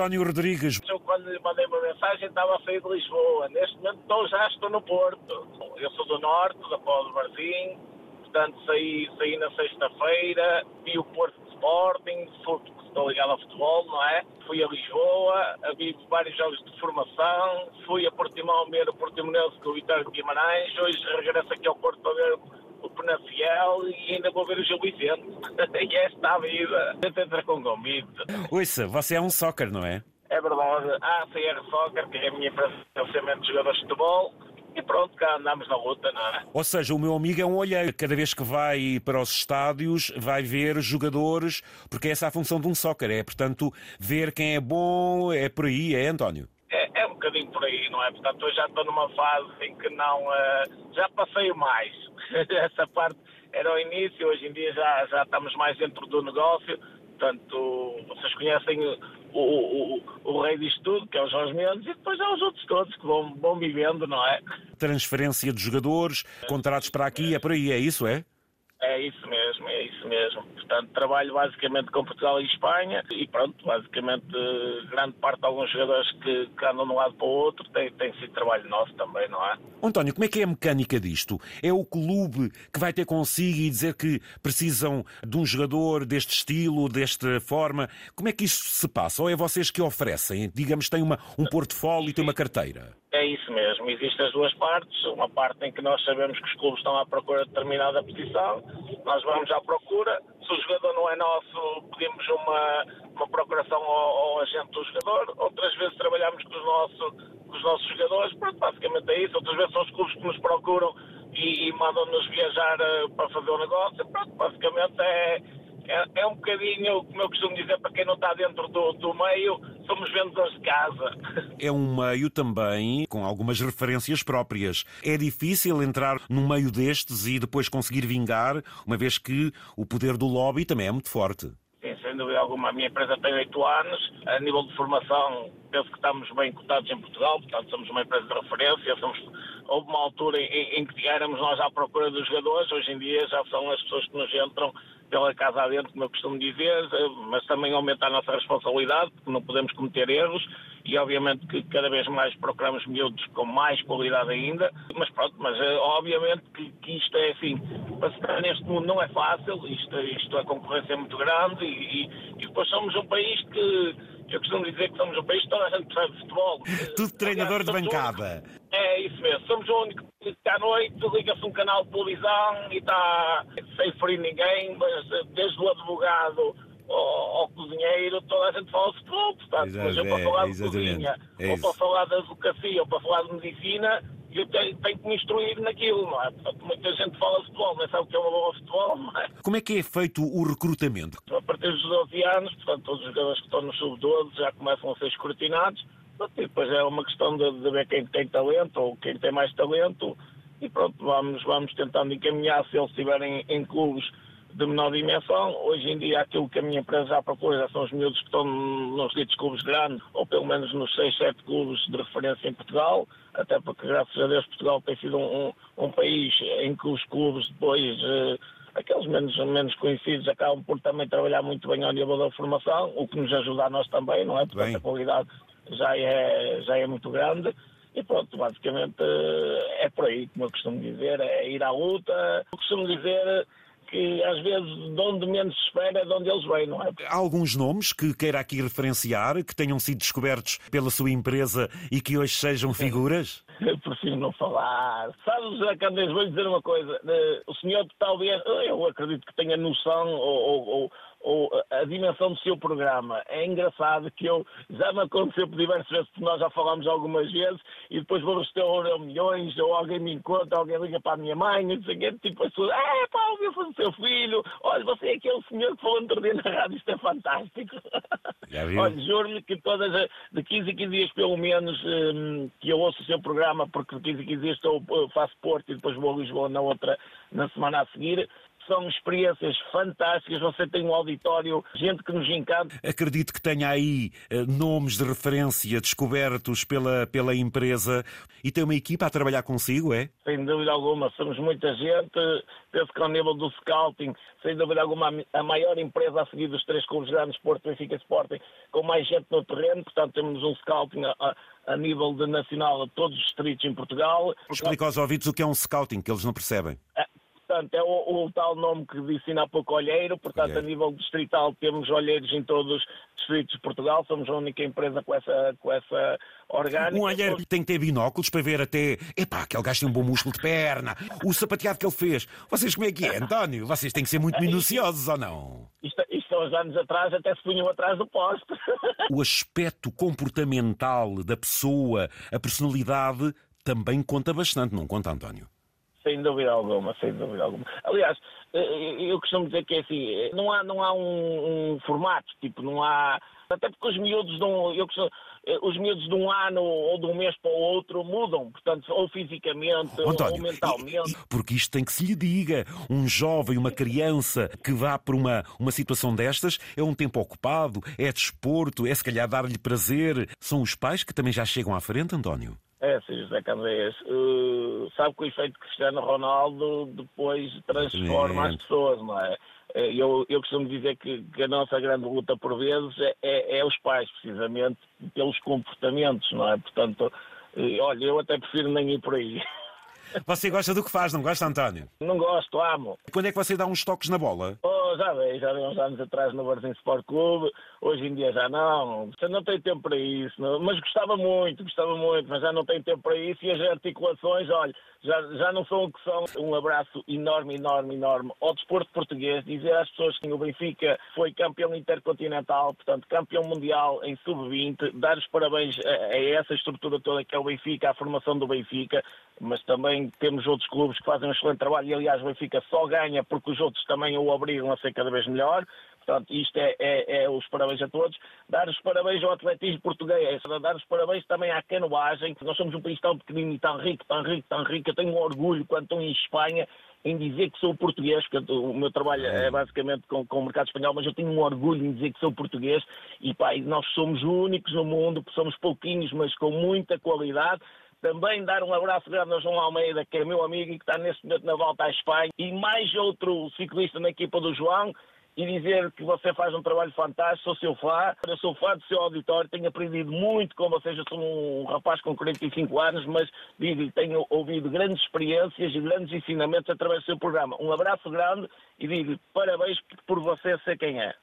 António Rodrigues. Eu, quando lhe mandei uma mensagem, estava a sair de Lisboa. Neste momento, estou, já estou no Porto. Eu sou do Norte, da Pó do Varzim. Portanto, saí, saí na sexta-feira, vi o Porto de Sporting, estou ligado ao futebol, não é? Fui a Lisboa, vi vários jogos de formação, fui a Portimão ver o Portimonense com o Vitório de Guimarães, hoje regresso aqui ao Porto para ver o Penafiel e ainda vou ver o Gil Vicente. e esta a vida. Tenta entrar com convite. Ouça, você é um soccer, não é? É verdade. A ACR Soccer, que é a minha financiamento de jogadores de futebol, e pronto, cá andamos na luta, não é? Ou seja, o meu amigo é um olheiro. Cada vez que vai para os estádios, vai ver jogadores, porque essa é a função de um soccer. É, portanto, ver quem é bom, é por aí, é, António? É, é um bocadinho por aí, não é? Portanto, eu já estou numa fase em que não. Uh, já passei mais. essa parte era o início, hoje em dia já, já estamos mais dentro do negócio. Portanto, vocês conhecem o, o, o, rei disto tudo, que é o Jorge Mendes, e depois há os outros todos que vão, vão vivendo, não é? Transferência de jogadores, contratos para aqui, é por aí, é isso, é? É isso mesmo, é isso mesmo. Portanto, trabalho basicamente com Portugal e Espanha e pronto, basicamente grande parte de alguns jogadores que, que andam de um lado para o outro tem, tem sido trabalho nosso também, não é? António, como é que é a mecânica disto? É o clube que vai ter consigo e dizer que precisam de um jogador deste estilo, desta forma? Como é que isso se passa? Ou é vocês que oferecem? Digamos, tem uma, um portfólio e tem uma carteira? É isso mesmo, existem as duas partes. Uma parte em que nós sabemos que os clubes estão à procura de determinada posição, nós vamos à procura. Se o jogador não é nosso, pedimos uma, uma procuração ao, ao agente do jogador. Outras vezes trabalhamos com os, nosso, com os nossos jogadores. Pronto, basicamente é isso. Outras vezes são os clubes que nos procuram e, e mandam-nos viajar uh, para fazer o negócio. Pronto, basicamente é é, é, um bocadinho, como eu costumo dizer, para quem não está dentro do, do meio, somos vendedores de casa. É um meio também com algumas referências próprias. É difícil entrar num meio destes e depois conseguir vingar, uma vez que o poder do lobby também é muito forte. Sim, sem dúvida alguma. A minha empresa tem oito anos. A nível de formação, penso que estamos bem cotados em Portugal, portanto, somos uma empresa de referência. Somos... Houve uma altura em, em que éramos nós à procura dos jogadores, hoje em dia já são as pessoas que nos entram pela casa adentro, como eu costumo dizer, mas também aumenta a nossa responsabilidade, porque não podemos cometer erros e obviamente que cada vez mais procuramos miúdos com mais qualidade ainda, mas pronto, mas eh, obviamente que, que isto é assim, para estar neste mundo não é fácil, isto, isto a concorrência é muito grande e, e, e depois somos um país que eu costumo dizer que somos um país que toda a gente percebe de futebol. Tudo treinador de bancada. É isso mesmo. Somos o único que à noite liga-se um canal de televisão e está sem ferir ninguém, mas eh, desde o advogado ao, ao, cozinheiro, toda a gente fala de futebol, portanto, Exato, mas eu para falar de cozinha, é ou para falar de advocacia, ou para falar de medicina, eu tenho, tenho, que me instruir naquilo, não é? Portanto, muita gente fala de futebol, mas sabe o que é uma boa futebol, não é? Como é que é feito o recrutamento? Partir dos 12 anos, portanto, todos os jogadores que estão no sub-12 já começam a ser escrutinados, e depois é uma questão de, de, ver quem tem talento ou quem tem mais talento, e pronto, vamos, vamos tentando encaminhar se eles estiverem em clubes de menor dimensão. Hoje em dia, aquilo que a minha empresa já procura são os miúdos que estão nos ditos clubes grandes, ou pelo menos nos 6, 7 clubes de referência em Portugal, até porque, graças a Deus, Portugal tem sido um, um país em que os clubes depois. Eh, aqueles menos, menos conhecidos acabam por também trabalhar muito bem ao nível da formação, o que nos ajuda a nós também, não é? Porque bem. a qualidade já é, já é muito grande. E pronto, basicamente eh, é por aí, como eu costumo dizer, é ir à luta. Eu costumo dizer que às vezes de onde menos se espera é de onde eles vêm, não é? Há alguns nomes que queira aqui referenciar, que tenham sido descobertos pela sua empresa e que hoje sejam figuras? Prefiro não falar. Sabes, Candês, vou dizer uma coisa. Eh, o senhor talvez, eu acredito que tenha noção ou, ou, ou a dimensão do seu programa. É engraçado que eu já me aconteceu por diversas vezes, porque nós já falámos algumas vezes, e depois vou restaurar milhões, ou alguém me encontra, alguém liga para a minha mãe, e diz tipo, as pessoas, ah, pá, ouviu seu filho, olha, você é aquele senhor que falou outro dia na rádio, isto é fantástico. olha, juro-lhe que todas, de 15 em 15 dias pelo menos, hum, que eu ouço o seu programa, porque de 15 em 15 dias estou, faço Porto e depois vou a Lisboa na outra, na semana a seguir, são experiências fantásticas. Você tem um auditório, gente que nos encanta. Acredito que tenha aí eh, nomes de referência descobertos pela, pela empresa e tem uma equipa a trabalhar consigo, é? Sem dúvida alguma, somos muita gente. Penso que ao nível do scouting, sem dúvida alguma, a maior empresa a seguir dos três clubes grandes, Porto, Benfica e Sporting, com mais gente no terreno. Portanto, temos um scouting a, a nível de nacional a todos os distritos em Portugal. Explica aos ouvidos o que é um scouting, que eles não percebem. É, portanto, é o, o, tal nome que disse há pouco olheiro. Portanto, olheiro. a nível distrital temos olheiros em todos os distritos de Portugal. Somos a única empresa com essa, com essa orgânica. Um olheiro tem que ter binóculos para ver até. Epá, aquele gajo tem um bom músculo de perna. O sapateado que ele fez. Vocês como é que é, António? Vocês têm que ser muito minuciosos ou não? Isto, isto há uns anos atrás até se punham atrás do poste. O aspecto comportamental da pessoa, a personalidade, também conta bastante, não conta, António? Sem dúvida alguma, sem dúvida alguma. Aliás, eu costumo dizer que é assim, não há, não há um, um formato, tipo, não há. Até porque os miúdos de um, eu costumo, os miúdos de um ano ou de um mês para o outro mudam, portanto, ou fisicamente oh, António, ou mentalmente. Porque isto tem que se lhe diga. Um jovem, uma criança que vá por uma, uma situação destas é um tempo ocupado, é desporto, é se calhar dar-lhe prazer. São os pais que também já chegam à frente, António? É, sim, José Candeias. Uh, sabe que o efeito Cristiano Ronaldo depois transforma as pessoas, não é? Eh, eu, eu costumo dizer que, que, a nossa grande luta por vezes é, é, é, os pais, precisamente pelos comportamentos, não é? Portanto, uh, olha, eu até prefiro nem ir por aí. Você gosta do que faz, não gosta, António? Não gosto, amo. Quando é que você dá uns toques na bola? Oh, já dei, já dei uns anos atrás no Barzinho Sport Clube, hoje em dia já não. Você não tem tempo para isso, não. mas gostava muito, gostava muito, mas já não tenho tempo para isso e as articulações, olha, já, já não são o que são. Um abraço enorme, enorme, enorme ao desporto português, dizer às pessoas que o Benfica foi campeão intercontinental, portanto campeão mundial em sub-20, dar os parabéns a, a essa estrutura toda que é o Benfica, a formação do Benfica, mas também temos outros clubes que fazem um excelente trabalho e, aliás, o Benfica só ganha porque os outros também o obrigam a ser cada vez melhor. Portanto, isto é, é, é, os parabéns a todos. Dar os parabéns ao atletismo português, dar os parabéns também à canoagem. Nós somos um país tão pequenino e tão rico, tão rico, tão rico. Eu tenho um orgulho quando estou em Espanha em dizer que sou português, porque o meu trabalho é basicamente com, com, o mercado espanhol, mas eu tenho um orgulho em dizer que sou português e pá, nós somos únicos no mundo, somos pouquinhos, mas com muita qualidade. Também dar um abraço grande ao João Almeida, que é meu amigo e que está neste momento na volta à Espanha, e mais outro ciclista na equipa do João, e dizer que você faz um trabalho fantástico, sou seu fã, eu sou fã do seu auditório, tenho aprendido muito com vocês, eu sou um rapaz com 45 anos, mas digo tenho ouvido grandes experiências e grandes ensinamentos através do seu programa. Um abraço grande e digo parabéns por você ser quem é.